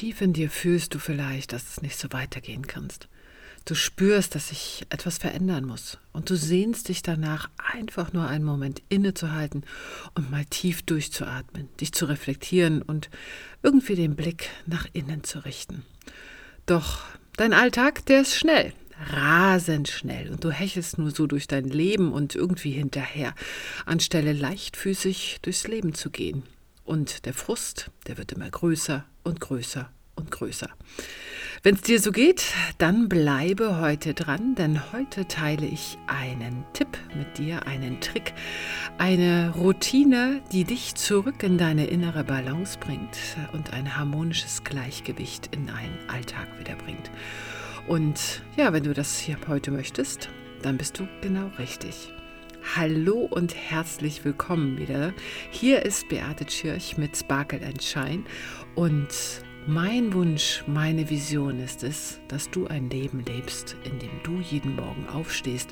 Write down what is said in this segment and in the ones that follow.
Tief in dir fühlst du vielleicht, dass es nicht so weitergehen kannst. Du spürst, dass sich etwas verändern muss und du sehnst dich danach, einfach nur einen Moment innezuhalten und mal tief durchzuatmen, dich zu reflektieren und irgendwie den Blick nach innen zu richten. Doch dein Alltag, der ist schnell, rasend schnell und du hechelst nur so durch dein Leben und irgendwie hinterher, anstelle leichtfüßig durchs Leben zu gehen. Und der Frust, der wird immer größer und größer und größer. Wenn es dir so geht, dann bleibe heute dran, denn heute teile ich einen Tipp mit dir, einen Trick, eine Routine, die dich zurück in deine innere Balance bringt und ein harmonisches Gleichgewicht in deinen Alltag wiederbringt. Und ja, wenn du das hier heute möchtest, dann bist du genau richtig. Hallo und herzlich willkommen wieder. Hier ist Beate Tschirch mit Sparkle and Shine und mein Wunsch, meine Vision ist es, dass du ein Leben lebst, in dem du jeden Morgen aufstehst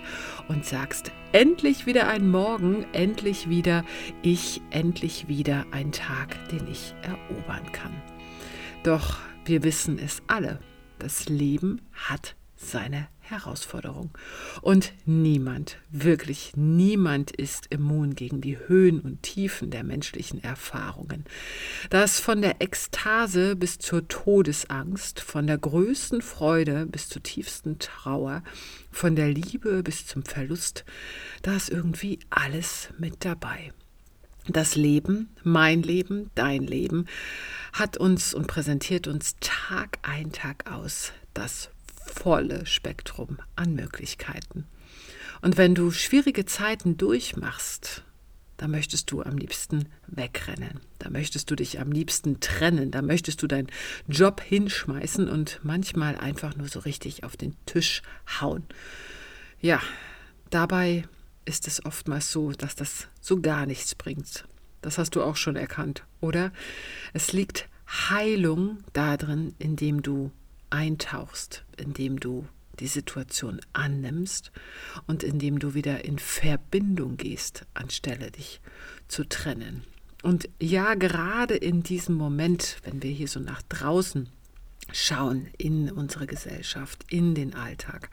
und sagst, endlich wieder ein Morgen, endlich wieder ich, endlich wieder ein Tag, den ich erobern kann. Doch wir wissen es alle, das Leben hat seine Herausforderung. Und niemand, wirklich niemand ist immun gegen die Höhen und Tiefen der menschlichen Erfahrungen. Das von der Ekstase bis zur Todesangst, von der größten Freude bis zur tiefsten Trauer, von der Liebe bis zum Verlust, da ist irgendwie alles mit dabei. Das Leben, mein Leben, dein Leben, hat uns und präsentiert uns Tag ein, Tag aus das volle Spektrum an Möglichkeiten. Und wenn du schwierige Zeiten durchmachst, da möchtest du am liebsten wegrennen, da möchtest du dich am liebsten trennen, da möchtest du deinen Job hinschmeißen und manchmal einfach nur so richtig auf den Tisch hauen. Ja, dabei ist es oftmals so, dass das so gar nichts bringt. Das hast du auch schon erkannt, oder? Es liegt Heilung darin, indem du eintauchst, indem du die Situation annimmst und indem du wieder in Verbindung gehst, anstelle dich zu trennen. Und ja, gerade in diesem Moment, wenn wir hier so nach draußen schauen in unsere Gesellschaft, in den Alltag,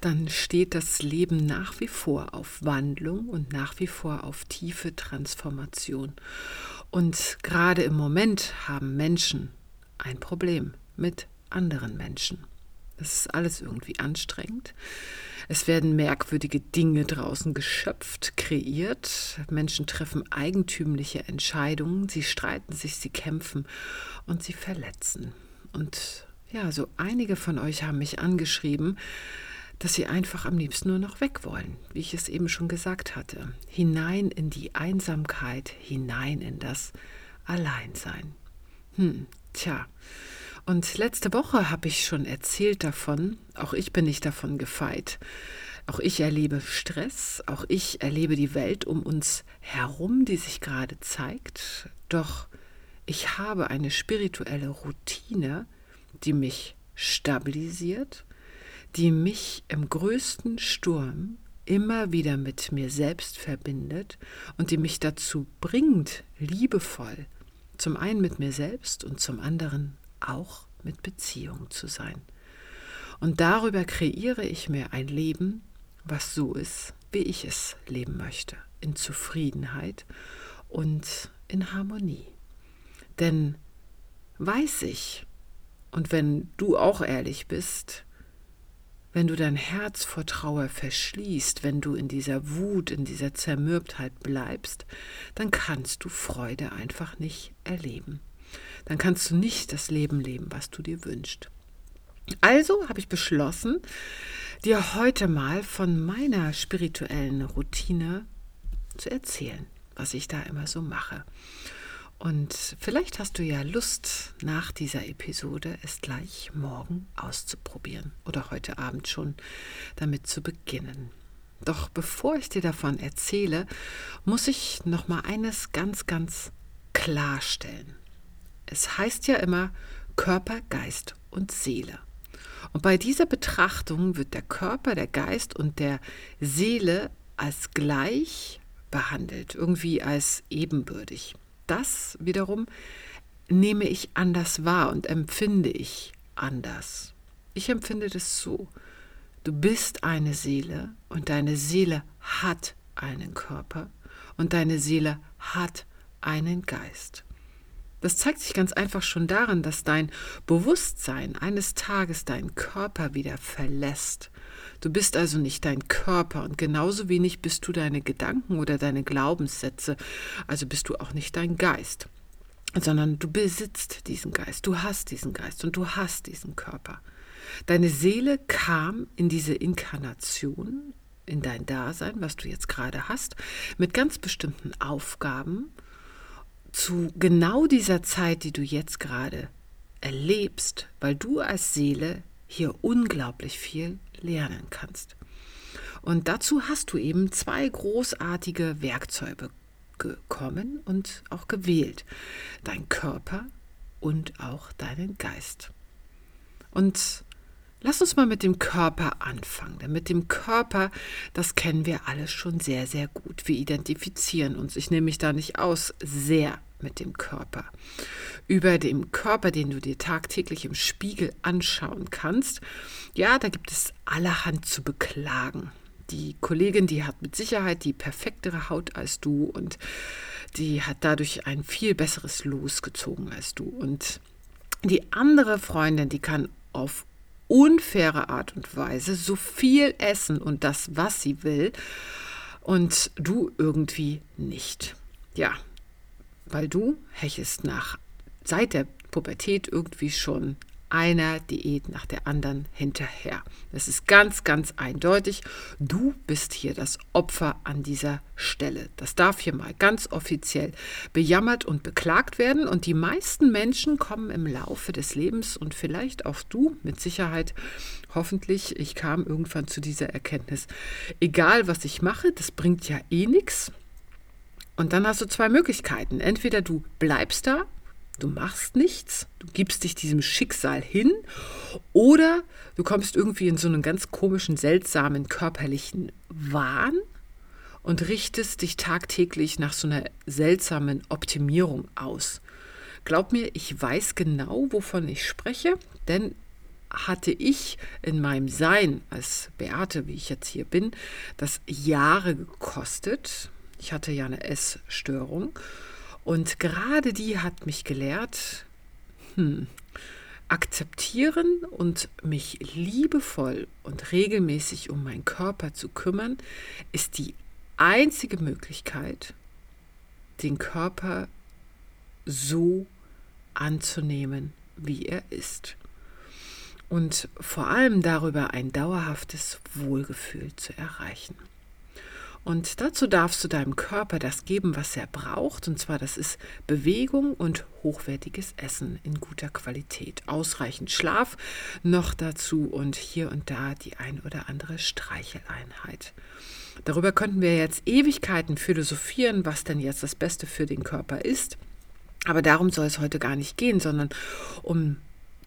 dann steht das Leben nach wie vor auf Wandlung und nach wie vor auf tiefe Transformation. Und gerade im Moment haben Menschen ein Problem mit anderen Menschen. Das ist alles irgendwie anstrengend. Es werden merkwürdige Dinge draußen geschöpft, kreiert. Menschen treffen eigentümliche Entscheidungen. Sie streiten sich, sie kämpfen und sie verletzen. Und ja, so einige von euch haben mich angeschrieben, dass sie einfach am liebsten nur noch weg wollen, wie ich es eben schon gesagt hatte. Hinein in die Einsamkeit, hinein in das Alleinsein. Hm, tja. Und letzte Woche habe ich schon erzählt davon, auch ich bin nicht davon gefeit. Auch ich erlebe Stress, auch ich erlebe die Welt um uns herum, die sich gerade zeigt. Doch ich habe eine spirituelle Routine, die mich stabilisiert, die mich im größten Sturm immer wieder mit mir selbst verbindet und die mich dazu bringt, liebevoll, zum einen mit mir selbst und zum anderen auch mit Beziehung zu sein. Und darüber kreiere ich mir ein Leben, was so ist, wie ich es leben möchte, in Zufriedenheit und in Harmonie. Denn weiß ich, und wenn du auch ehrlich bist, wenn du dein Herz vor Trauer verschließt, wenn du in dieser Wut, in dieser Zermürbtheit bleibst, dann kannst du Freude einfach nicht erleben dann kannst du nicht das Leben leben, was du dir wünschst. Also habe ich beschlossen, dir heute mal von meiner spirituellen Routine zu erzählen, was ich da immer so mache. Und vielleicht hast du ja Lust, nach dieser Episode es gleich morgen auszuprobieren oder heute Abend schon damit zu beginnen. Doch bevor ich dir davon erzähle, muss ich noch mal eines ganz ganz klarstellen. Es heißt ja immer Körper, Geist und Seele. Und bei dieser Betrachtung wird der Körper, der Geist und der Seele als gleich behandelt, irgendwie als ebenbürtig. Das wiederum nehme ich anders wahr und empfinde ich anders. Ich empfinde das so. Du bist eine Seele und deine Seele hat einen Körper und deine Seele hat einen Geist. Das zeigt sich ganz einfach schon daran, dass dein Bewusstsein eines Tages deinen Körper wieder verlässt. Du bist also nicht dein Körper und genauso wenig bist du deine Gedanken oder deine Glaubenssätze, also bist du auch nicht dein Geist, sondern du besitzt diesen Geist, du hast diesen Geist und du hast diesen Körper. Deine Seele kam in diese Inkarnation, in dein Dasein, was du jetzt gerade hast, mit ganz bestimmten Aufgaben, zu genau dieser Zeit, die du jetzt gerade erlebst, weil du als Seele hier unglaublich viel lernen kannst. Und dazu hast du eben zwei großartige Werkzeuge gekommen und auch gewählt. Dein Körper und auch deinen Geist. Und lass uns mal mit dem Körper anfangen. Denn mit dem Körper, das kennen wir alle schon sehr, sehr gut. Wir identifizieren uns. Ich nehme mich da nicht aus, sehr mit dem Körper. Über dem Körper, den du dir tagtäglich im Spiegel anschauen kannst, ja, da gibt es allerhand zu beklagen. Die Kollegin, die hat mit Sicherheit die perfektere Haut als du und die hat dadurch ein viel besseres Los gezogen als du. Und die andere Freundin, die kann auf unfaire Art und Weise so viel essen und das, was sie will, und du irgendwie nicht. Ja, weil du hechelst nach seit der Pubertät irgendwie schon einer Diät nach der anderen hinterher. Das ist ganz, ganz eindeutig. Du bist hier das Opfer an dieser Stelle. Das darf hier mal ganz offiziell bejammert und beklagt werden. Und die meisten Menschen kommen im Laufe des Lebens und vielleicht auch du mit Sicherheit, hoffentlich, ich kam irgendwann zu dieser Erkenntnis, egal was ich mache, das bringt ja eh nichts. Und dann hast du zwei Möglichkeiten. Entweder du bleibst da, du machst nichts, du gibst dich diesem Schicksal hin, oder du kommst irgendwie in so einen ganz komischen, seltsamen körperlichen Wahn und richtest dich tagtäglich nach so einer seltsamen Optimierung aus. Glaub mir, ich weiß genau, wovon ich spreche, denn hatte ich in meinem Sein als Beate, wie ich jetzt hier bin, das Jahre gekostet, ich hatte ja eine Essstörung und gerade die hat mich gelehrt, hm, akzeptieren und mich liebevoll und regelmäßig um meinen Körper zu kümmern, ist die einzige Möglichkeit, den Körper so anzunehmen, wie er ist. Und vor allem darüber ein dauerhaftes Wohlgefühl zu erreichen. Und dazu darfst du deinem Körper das geben, was er braucht. Und zwar das ist Bewegung und hochwertiges Essen in guter Qualität. Ausreichend Schlaf noch dazu und hier und da die ein oder andere Streicheleinheit. Darüber könnten wir jetzt Ewigkeiten philosophieren, was denn jetzt das Beste für den Körper ist. Aber darum soll es heute gar nicht gehen, sondern um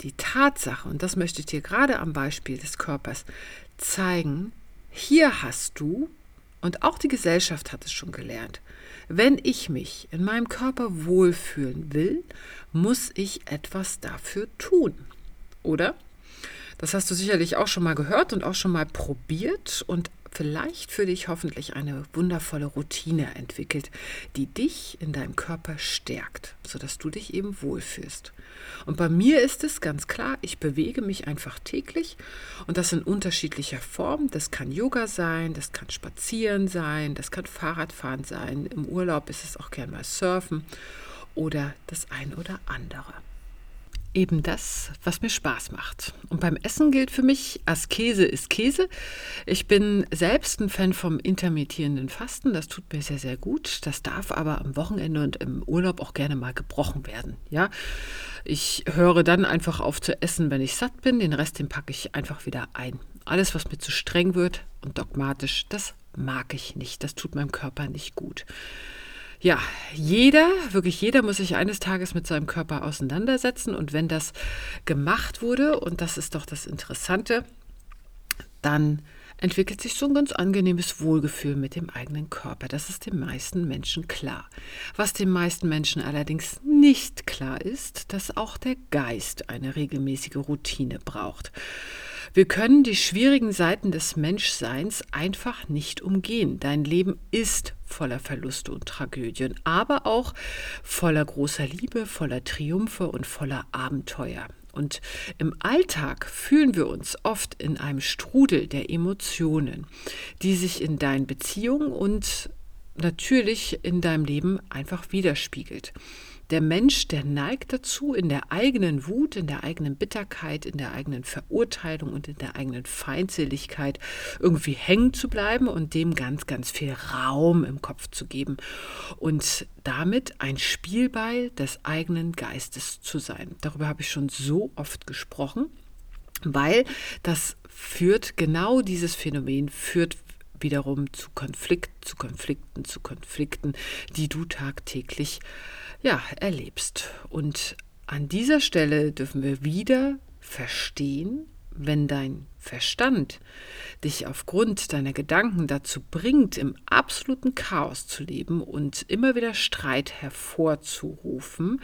die Tatsache, und das möchte ich dir gerade am Beispiel des Körpers zeigen, hier hast du und auch die Gesellschaft hat es schon gelernt. Wenn ich mich in meinem Körper wohlfühlen will, muss ich etwas dafür tun. Oder? Das hast du sicherlich auch schon mal gehört und auch schon mal probiert und vielleicht für dich hoffentlich eine wundervolle Routine entwickelt, die dich in deinem Körper stärkt, sodass du dich eben wohlfühlst. Und bei mir ist es ganz klar, ich bewege mich einfach täglich und das in unterschiedlicher Form. Das kann Yoga sein, das kann Spazieren sein, das kann Fahrradfahren sein. Im Urlaub ist es auch gern mal Surfen oder das ein oder andere eben das, was mir Spaß macht. Und beim Essen gilt für mich, Askese ist Käse. Ich bin selbst ein Fan vom intermittierenden Fasten. Das tut mir sehr, sehr gut. Das darf aber am Wochenende und im Urlaub auch gerne mal gebrochen werden. Ja, ich höre dann einfach auf zu essen, wenn ich satt bin. Den Rest, den packe ich einfach wieder ein. Alles, was mir zu streng wird und dogmatisch, das mag ich nicht. Das tut meinem Körper nicht gut. Ja, jeder, wirklich jeder muss sich eines Tages mit seinem Körper auseinandersetzen. Und wenn das gemacht wurde, und das ist doch das Interessante, dann entwickelt sich so ein ganz angenehmes Wohlgefühl mit dem eigenen Körper. Das ist den meisten Menschen klar. Was den meisten Menschen allerdings nicht klar ist, dass auch der Geist eine regelmäßige Routine braucht. Wir können die schwierigen Seiten des Menschseins einfach nicht umgehen. Dein Leben ist voller Verluste und Tragödien, aber auch voller großer Liebe, voller Triumphe und voller Abenteuer. Und im Alltag fühlen wir uns oft in einem Strudel der Emotionen, die sich in deinen Beziehungen und natürlich in deinem Leben einfach widerspiegelt. Der Mensch, der neigt dazu, in der eigenen Wut, in der eigenen Bitterkeit, in der eigenen Verurteilung und in der eigenen Feindseligkeit irgendwie hängen zu bleiben und dem ganz, ganz viel Raum im Kopf zu geben und damit ein Spielball des eigenen Geistes zu sein. Darüber habe ich schon so oft gesprochen, weil das führt, genau dieses Phänomen führt wiederum zu Konflikten, zu Konflikten, zu Konflikten, die du tagtäglich ja, erlebst. Und an dieser Stelle dürfen wir wieder verstehen, wenn dein Verstand dich aufgrund deiner Gedanken dazu bringt, im absoluten Chaos zu leben und immer wieder Streit hervorzurufen,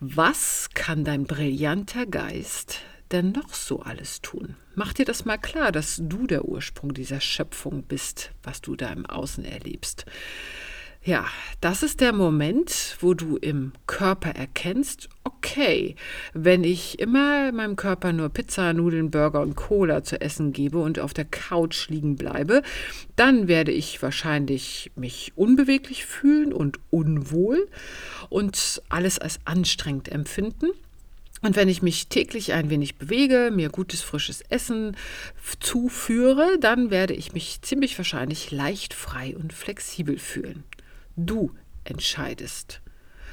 was kann dein brillanter Geist denn noch so alles tun? Mach dir das mal klar, dass du der Ursprung dieser Schöpfung bist, was du da im Außen erlebst. Ja, das ist der Moment, wo du im Körper erkennst, okay, wenn ich immer meinem Körper nur Pizza, Nudeln, Burger und Cola zu essen gebe und auf der Couch liegen bleibe, dann werde ich wahrscheinlich mich unbeweglich fühlen und unwohl und alles als anstrengend empfinden. Und wenn ich mich täglich ein wenig bewege, mir gutes frisches Essen zuführe, dann werde ich mich ziemlich wahrscheinlich leicht frei und flexibel fühlen. Du entscheidest.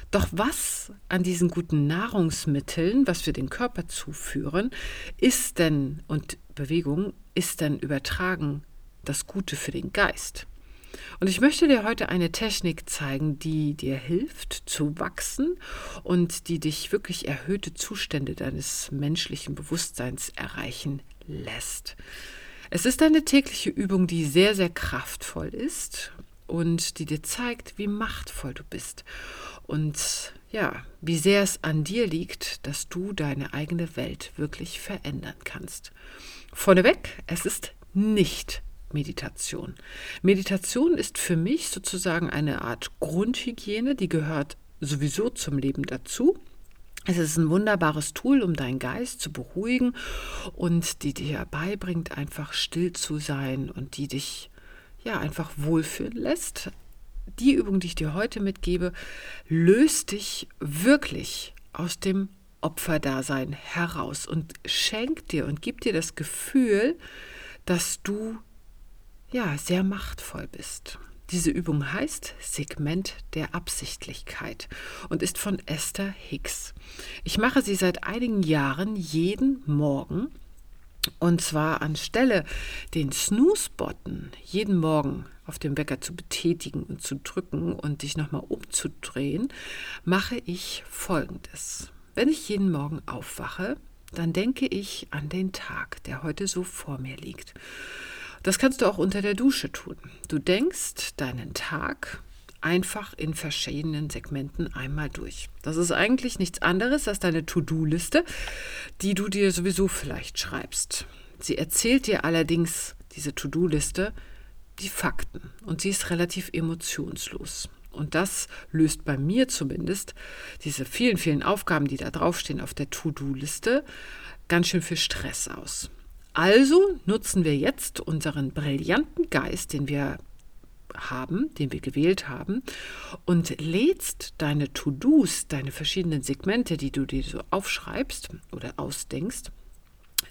Doch was an diesen guten Nahrungsmitteln, was wir den Körper zuführen, ist denn, und Bewegung, ist denn übertragen das Gute für den Geist? Und ich möchte dir heute eine Technik zeigen, die dir hilft zu wachsen und die dich wirklich erhöhte Zustände deines menschlichen Bewusstseins erreichen lässt. Es ist eine tägliche Übung, die sehr, sehr kraftvoll ist und die dir zeigt, wie machtvoll du bist und ja, wie sehr es an dir liegt, dass du deine eigene Welt wirklich verändern kannst. Vorneweg, es ist nicht Meditation. Meditation ist für mich sozusagen eine Art Grundhygiene, die gehört sowieso zum Leben dazu. Es ist ein wunderbares Tool, um deinen Geist zu beruhigen und die dir beibringt, einfach still zu sein und die dich ja einfach wohlfühlen lässt. Die Übung, die ich dir heute mitgebe, löst dich wirklich aus dem Opferdasein heraus und schenkt dir und gibt dir das Gefühl, dass du ja sehr machtvoll bist. Diese Übung heißt Segment der Absichtlichkeit und ist von Esther Hicks. Ich mache sie seit einigen Jahren jeden Morgen und zwar anstelle den Snooze-Button jeden Morgen auf dem Wecker zu betätigen und zu drücken und dich nochmal umzudrehen, mache ich folgendes. Wenn ich jeden Morgen aufwache, dann denke ich an den Tag, der heute so vor mir liegt. Das kannst du auch unter der Dusche tun. Du denkst deinen Tag einfach in verschiedenen Segmenten einmal durch. Das ist eigentlich nichts anderes als deine To-Do-Liste, die du dir sowieso vielleicht schreibst. Sie erzählt dir allerdings, diese To-Do-Liste, die Fakten und sie ist relativ emotionslos. Und das löst bei mir zumindest diese vielen, vielen Aufgaben, die da draufstehen auf der To-Do-Liste, ganz schön viel Stress aus. Also nutzen wir jetzt unseren brillanten Geist, den wir haben, den wir gewählt haben, und lädst deine To-Dos, deine verschiedenen Segmente, die du dir so aufschreibst oder ausdenkst,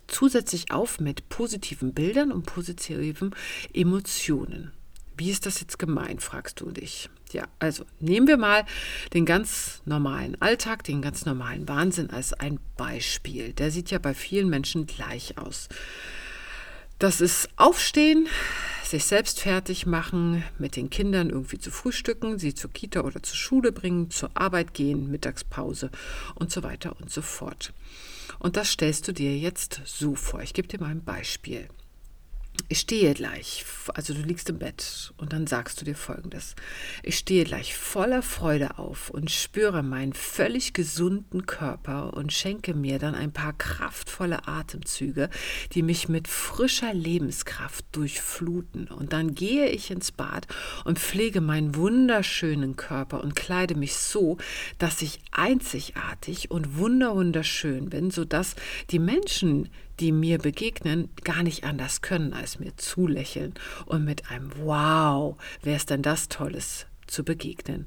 zusätzlich auf mit positiven Bildern und positiven Emotionen. Wie ist das jetzt gemeint, fragst du dich. Ja, also nehmen wir mal den ganz normalen Alltag, den ganz normalen Wahnsinn als ein Beispiel. Der sieht ja bei vielen Menschen gleich aus. Das ist Aufstehen, sich selbst fertig machen, mit den Kindern irgendwie zu frühstücken, sie zur Kita oder zur Schule bringen, zur Arbeit gehen, Mittagspause und so weiter und so fort. Und das stellst du dir jetzt so vor. Ich gebe dir mal ein Beispiel. Ich stehe gleich, also du liegst im Bett und dann sagst du dir folgendes. Ich stehe gleich voller Freude auf und spüre meinen völlig gesunden Körper und schenke mir dann ein paar kraftvolle Atemzüge, die mich mit frischer Lebenskraft durchfluten. Und dann gehe ich ins Bad und pflege meinen wunderschönen Körper und kleide mich so, dass ich einzigartig und wunderwunderschön bin, sodass die Menschen, die mir begegnen, gar nicht anders können, als mir zulächeln und mit einem Wow, wer ist denn das Tolles zu begegnen.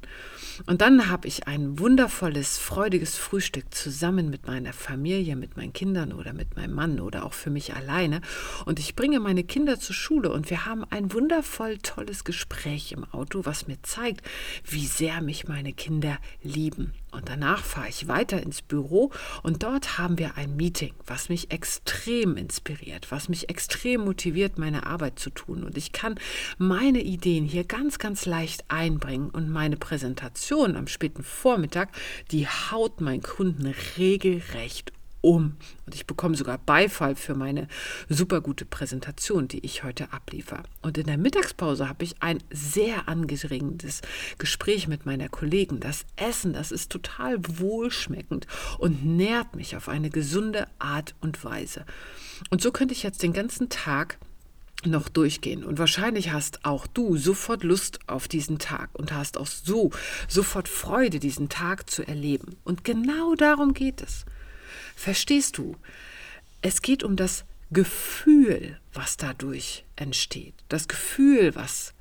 Und dann habe ich ein wundervolles, freudiges Frühstück zusammen mit meiner Familie, mit meinen Kindern oder mit meinem Mann oder auch für mich alleine. Und ich bringe meine Kinder zur Schule und wir haben ein wundervoll tolles Gespräch im Auto, was mir zeigt, wie sehr mich meine Kinder lieben. Und danach fahre ich weiter ins Büro und dort haben wir ein Meeting, was mich extrem inspiriert, was mich extrem motiviert, meine Arbeit zu tun. Und ich kann meine Ideen hier ganz, ganz leicht einbringen und meine Präsentation am späten Vormittag, die haut meinen Kunden regelrecht um. Und ich bekomme sogar Beifall für meine super gute Präsentation, die ich heute abliefer. Und in der Mittagspause habe ich ein sehr angeregendes Gespräch mit meiner Kollegin. Das Essen, das ist total wohlschmeckend und nährt mich auf eine gesunde Art und Weise. Und so könnte ich jetzt den ganzen Tag noch durchgehen. Und wahrscheinlich hast auch du sofort Lust auf diesen Tag und hast auch so sofort Freude, diesen Tag zu erleben. Und genau darum geht es. Verstehst du? Es geht um das Gefühl, was dadurch entsteht. Das Gefühl, was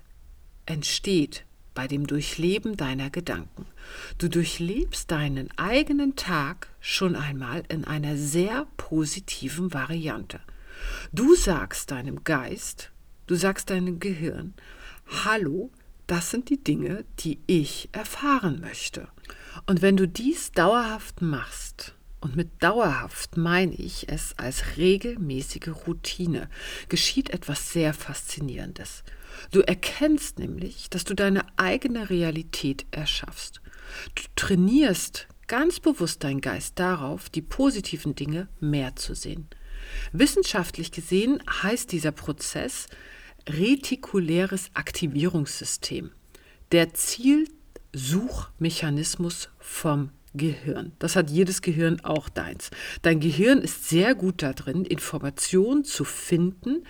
entsteht bei dem Durchleben deiner Gedanken. Du durchlebst deinen eigenen Tag schon einmal in einer sehr positiven Variante. Du sagst deinem Geist, du sagst deinem Gehirn, hallo, das sind die Dinge, die ich erfahren möchte. Und wenn du dies dauerhaft machst, und mit dauerhaft meine ich es als regelmäßige Routine, geschieht etwas sehr Faszinierendes. Du erkennst nämlich, dass du deine eigene Realität erschaffst. Du trainierst ganz bewusst deinen Geist darauf, die positiven Dinge mehr zu sehen. Wissenschaftlich gesehen heißt dieser Prozess retikuläres Aktivierungssystem, der Zielsuchmechanismus vom Gehirn. Das hat jedes Gehirn auch deins. Dein Gehirn ist sehr gut darin, Informationen zu finden,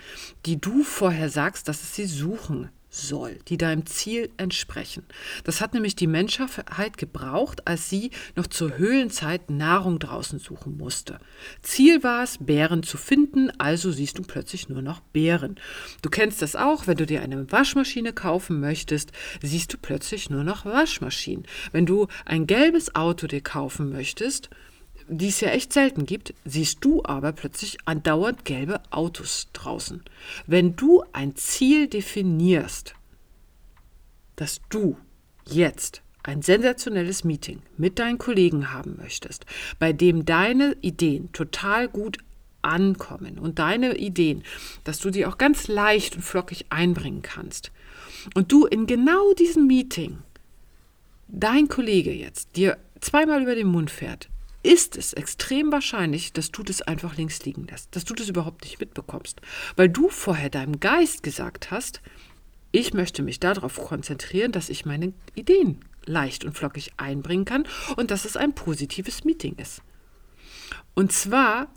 die du vorher sagst, dass es sie suchen soll, die deinem Ziel entsprechen. Das hat nämlich die Menschheit gebraucht, als sie noch zur Höhlenzeit Nahrung draußen suchen musste. Ziel war es, Bären zu finden, also siehst du plötzlich nur noch Bären. Du kennst das auch, wenn du dir eine Waschmaschine kaufen möchtest, siehst du plötzlich nur noch Waschmaschinen. Wenn du ein gelbes Auto dir kaufen möchtest, die es ja echt selten gibt, siehst du aber plötzlich andauernd gelbe Autos draußen. Wenn du ein Ziel definierst, dass du jetzt ein sensationelles Meeting mit deinen Kollegen haben möchtest, bei dem deine Ideen total gut ankommen und deine Ideen, dass du die auch ganz leicht und flockig einbringen kannst. Und du in genau diesem Meeting dein Kollege jetzt dir zweimal über den Mund fährt, ist es extrem wahrscheinlich, dass du das einfach links liegen lässt, dass du das überhaupt nicht mitbekommst, weil du vorher deinem Geist gesagt hast, ich möchte mich darauf konzentrieren, dass ich meine Ideen leicht und flockig einbringen kann und dass es ein positives Meeting ist. Und zwar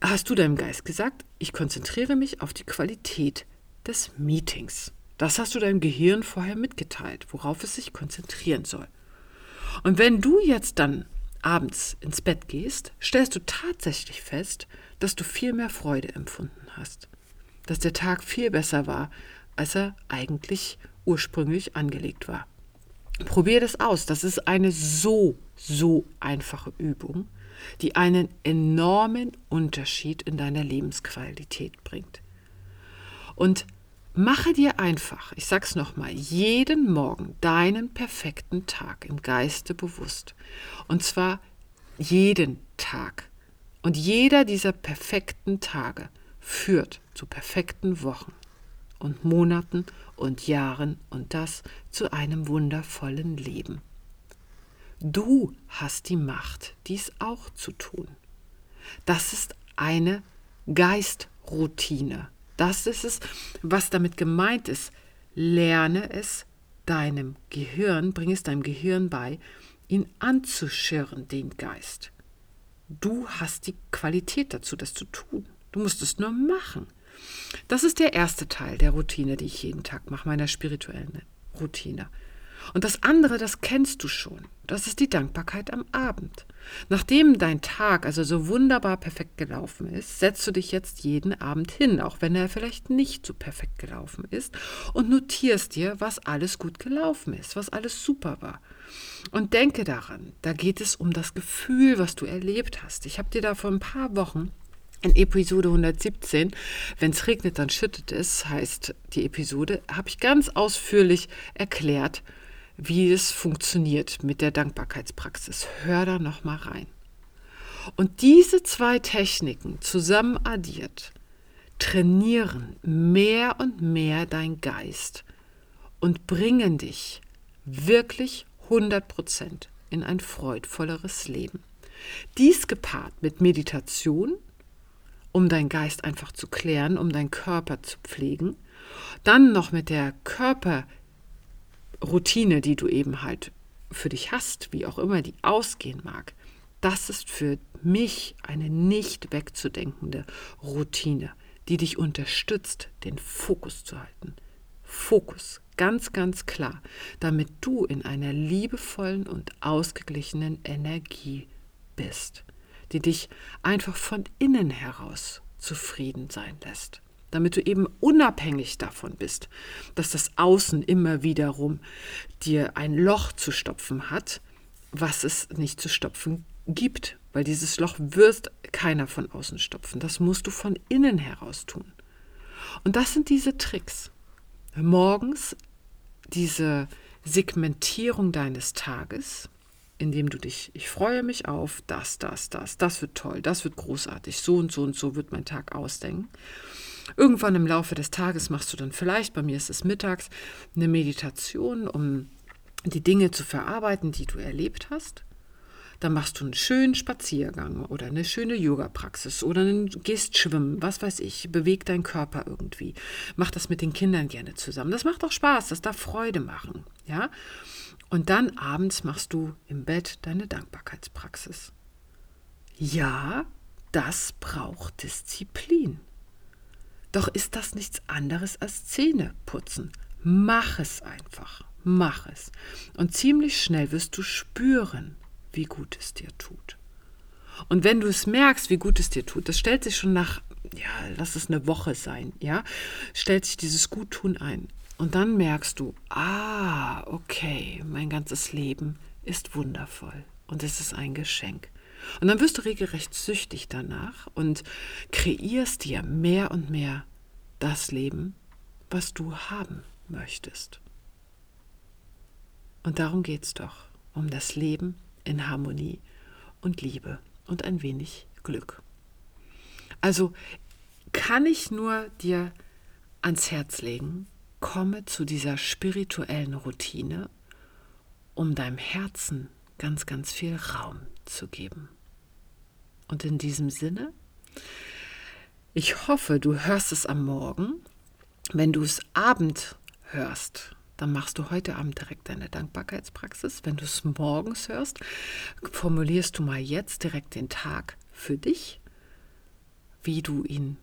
hast du deinem Geist gesagt, ich konzentriere mich auf die Qualität des Meetings. Das hast du deinem Gehirn vorher mitgeteilt, worauf es sich konzentrieren soll. Und wenn du jetzt dann abends ins Bett gehst, stellst du tatsächlich fest, dass du viel mehr Freude empfunden hast. Dass der Tag viel besser war, als er eigentlich ursprünglich angelegt war. Probier das aus. Das ist eine so, so einfache Übung, die einen enormen Unterschied in deiner Lebensqualität bringt. Und Mache dir einfach, ich sag's nochmal, jeden Morgen deinen perfekten Tag im Geiste bewusst. Und zwar jeden Tag. Und jeder dieser perfekten Tage führt zu perfekten Wochen und Monaten und Jahren und das zu einem wundervollen Leben. Du hast die Macht, dies auch zu tun. Das ist eine Geistroutine Das ist es, was damit gemeint ist. Lerne es deinem Gehirn, bring es deinem Gehirn bei, ihn anzuschirren, den Geist. Du hast die Qualität dazu, das zu tun. Du musst es nur machen. Das ist der erste Teil der Routine, die ich jeden Tag mache, meiner spirituellen Routine. Und das andere, das kennst du schon. Das ist die Dankbarkeit am Abend. Nachdem dein Tag also so wunderbar perfekt gelaufen ist, setzt du dich jetzt jeden Abend hin, auch wenn er vielleicht nicht so perfekt gelaufen ist, und notierst dir, was alles gut gelaufen ist, was alles super war. Und denke daran, da geht es um das Gefühl, was du erlebt hast. Ich habe dir da vor ein paar Wochen in Episode 117, wenn es regnet, dann schüttet es, heißt die Episode, habe ich ganz ausführlich erklärt, wie es funktioniert mit der Dankbarkeitspraxis. Hör da noch mal rein. Und diese zwei Techniken zusammen addiert trainieren mehr und mehr dein Geist und bringen dich wirklich 100% in ein freudvolleres Leben. Dies gepaart mit Meditation, um deinen Geist einfach zu klären, um deinen Körper zu pflegen, dann noch mit der Körper Routine, die du eben halt für dich hast, wie auch immer die ausgehen mag, das ist für mich eine nicht wegzudenkende Routine, die dich unterstützt, den Fokus zu halten. Fokus, ganz, ganz klar, damit du in einer liebevollen und ausgeglichenen Energie bist, die dich einfach von innen heraus zufrieden sein lässt damit du eben unabhängig davon bist, dass das Außen immer wiederum dir ein Loch zu stopfen hat, was es nicht zu stopfen gibt, weil dieses Loch wirst keiner von außen stopfen. Das musst du von innen heraus tun. Und das sind diese Tricks. Morgens diese Segmentierung deines Tages, indem du dich, ich freue mich auf das, das, das, das wird toll, das wird großartig, so und so und so wird mein Tag ausdenken. Irgendwann im Laufe des Tages machst du dann vielleicht, bei mir ist es mittags, eine Meditation, um die Dinge zu verarbeiten, die du erlebt hast. Dann machst du einen schönen Spaziergang oder eine schöne Yoga-Praxis oder einen, gehst schwimmen, was weiß ich, beweg deinen Körper irgendwie. Mach das mit den Kindern gerne zusammen. Das macht auch Spaß, das darf Freude machen, ja. Und dann abends machst du im Bett deine Dankbarkeitspraxis. Ja, das braucht Disziplin. Doch ist das nichts anderes als Zähne putzen. Mach es einfach. Mach es. Und ziemlich schnell wirst du spüren, wie gut es dir tut. Und wenn du es merkst, wie gut es dir tut, das stellt sich schon nach, ja, lass es eine Woche sein, ja, stellt sich dieses Guttun ein. Und dann merkst du, ah, okay, mein ganzes Leben ist wundervoll und es ist ein Geschenk. Und dann wirst du regelrecht süchtig danach und kreierst dir mehr und mehr das Leben, was du haben möchtest. Und darum geht es doch, um das Leben in Harmonie und Liebe und ein wenig Glück. Also kann ich nur dir ans Herz legen, komme zu dieser spirituellen Routine, um deinem Herzen ganz, ganz viel Raum zu geben. Und in diesem Sinne, ich hoffe, du hörst es am Morgen. Wenn du es Abend hörst, dann machst du heute Abend direkt deine Dankbarkeitspraxis. Wenn du es morgens hörst, formulierst du mal jetzt direkt den Tag für dich, wie du ihn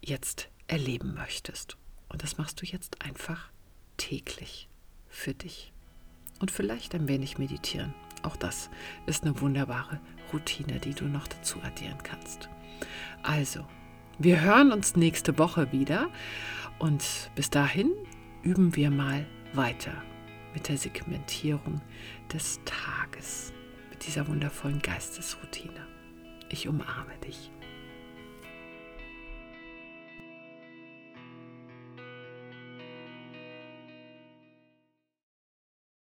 jetzt erleben möchtest. Und das machst du jetzt einfach täglich für dich. Und vielleicht ein wenig meditieren. Auch das ist eine wunderbare Routine, die du noch dazu addieren kannst. Also, wir hören uns nächste Woche wieder und bis dahin üben wir mal weiter mit der Segmentierung des Tages, mit dieser wundervollen Geistesroutine. Ich umarme dich.